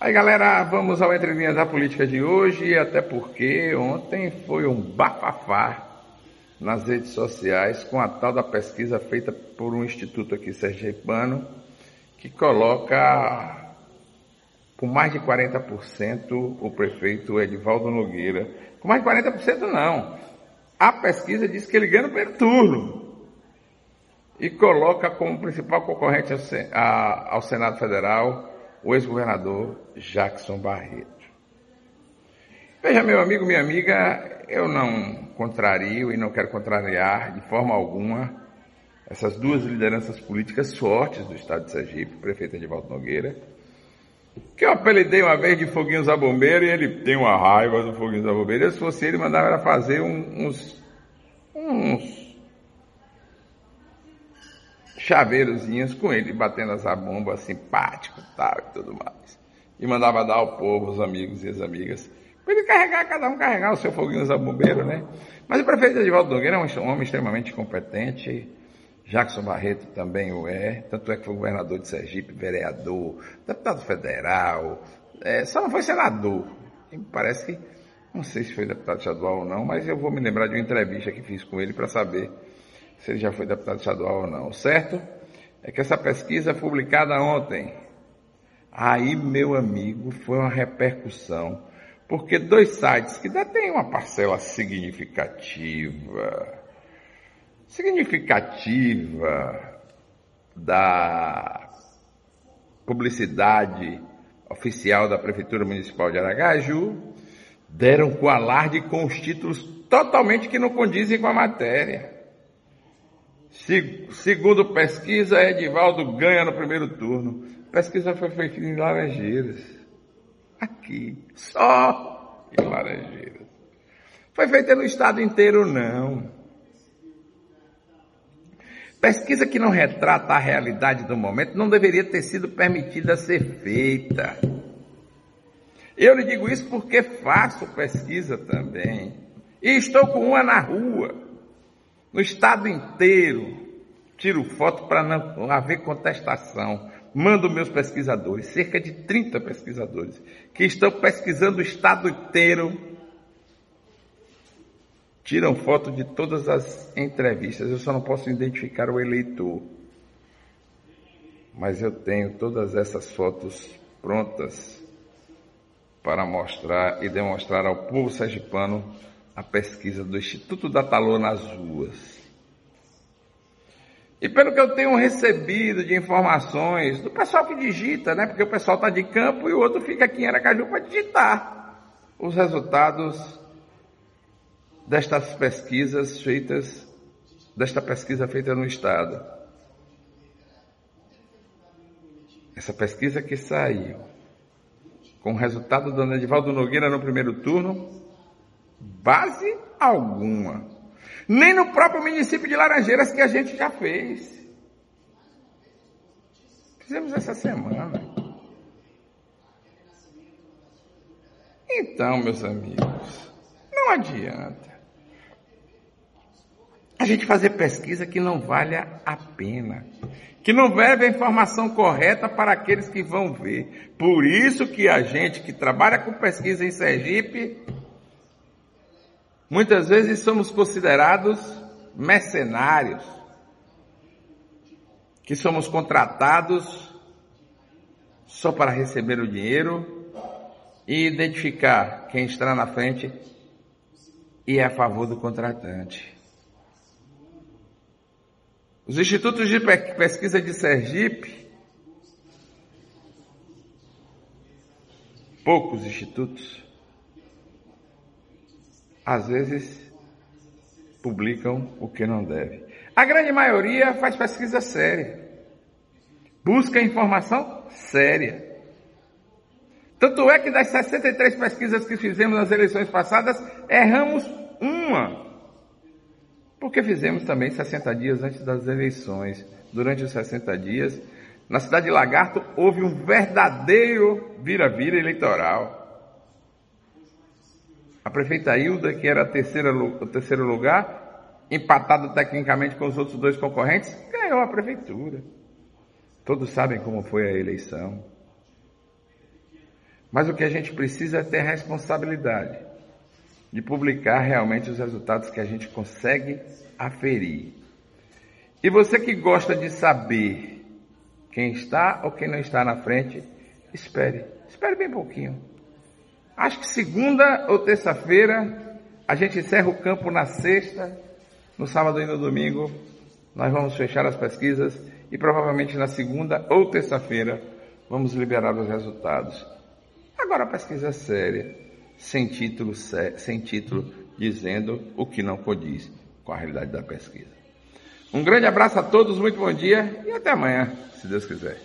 Aí galera, vamos ao Entre Linhas da Política de hoje, até porque ontem foi um bafafá nas redes sociais com a tal da pesquisa feita por um instituto aqui sergipano que coloca com mais de 40% o prefeito Edivaldo Nogueira. Com mais de 40% não. A pesquisa diz que ele ganha no primeiro turno. E coloca como principal concorrente ao Senado Federal o ex-governador Jackson Barreto. Veja, meu amigo, minha amiga, eu não contrario e não quero contrariar de forma alguma essas duas lideranças políticas fortes do estado de Sergipe, o prefeito Edivaldo Nogueira, que eu apelidei uma vez de Foguinhos a Bombeiro e ele tem uma raiva do Foguinhos a Bombeiro. Se fosse ele, mandava fazer uns, uns chaveirozinhos com ele, batendo essa bomba simpático tal e tudo mais. E mandava dar ao povo, os amigos e as amigas, para ele carregar, cada um carregar o seu foguinho a bombeiro, né? Mas o prefeito Edivaldo Nogueira é um homem extremamente competente, Jackson Barreto também o é, tanto é que foi governador de Sergipe, vereador, deputado federal, é, só não foi senador. E parece que, não sei se foi deputado estadual ou não, mas eu vou me lembrar de uma entrevista que fiz com ele para saber se ele já foi deputado estadual ou não. certo é que essa pesquisa publicada ontem, aí, meu amigo, foi uma repercussão, porque dois sites que detêm uma parcela significativa, significativa da publicidade oficial da Prefeitura Municipal de Aragaju, deram com alarde com os títulos totalmente que não condizem com a matéria. Segundo pesquisa, Edivaldo ganha no primeiro turno. Pesquisa foi feita em Laranjeiras. Aqui. Só em Laranjeiras. Foi feita no estado inteiro, não. Pesquisa que não retrata a realidade do momento não deveria ter sido permitida ser feita. Eu lhe digo isso porque faço pesquisa também. E estou com uma na rua no estado inteiro. Tiro foto para não haver contestação. Mando meus pesquisadores, cerca de 30 pesquisadores, que estão pesquisando o estado inteiro. Tiram foto de todas as entrevistas. Eu só não posso identificar o eleitor. Mas eu tenho todas essas fotos prontas para mostrar e demonstrar ao povo sergipano a pesquisa do Instituto da Talô nas ruas. E pelo que eu tenho recebido de informações do pessoal que digita, né? Porque o pessoal está de campo e o outro fica aqui em Aracaju para digitar os resultados destas pesquisas feitas, desta pesquisa feita no Estado. Essa pesquisa que saiu com o resultado do Edivaldo Nogueira no primeiro turno, base alguma. Nem no próprio município de Laranjeiras que a gente já fez. Fizemos essa semana. Então, meus amigos, não adianta a gente fazer pesquisa que não valha a pena, que não leve a informação correta para aqueles que vão ver. Por isso que a gente que trabalha com pesquisa em Sergipe Muitas vezes somos considerados mercenários, que somos contratados só para receber o dinheiro e identificar quem está na frente e é a favor do contratante. Os institutos de pesquisa de Sergipe, poucos institutos, às vezes publicam o que não deve. A grande maioria faz pesquisa séria. Busca informação séria. Tanto é que das 63 pesquisas que fizemos nas eleições passadas, erramos uma. Porque fizemos também 60 dias antes das eleições. Durante os 60 dias, na cidade de Lagarto, houve um verdadeiro vira-vira eleitoral. A prefeita Hilda, que era a terceira, o terceiro lugar, empatado tecnicamente com os outros dois concorrentes, ganhou a prefeitura. Todos sabem como foi a eleição. Mas o que a gente precisa é ter responsabilidade de publicar realmente os resultados que a gente consegue aferir. E você que gosta de saber quem está ou quem não está na frente, espere, espere bem pouquinho. Acho que segunda ou terça-feira a gente encerra o campo na sexta, no sábado e no domingo nós vamos fechar as pesquisas e provavelmente na segunda ou terça-feira vamos liberar os resultados. Agora a pesquisa é séria, sem título, sem título dizendo o que não condiz com a realidade da pesquisa. Um grande abraço a todos, muito bom dia e até amanhã, se Deus quiser.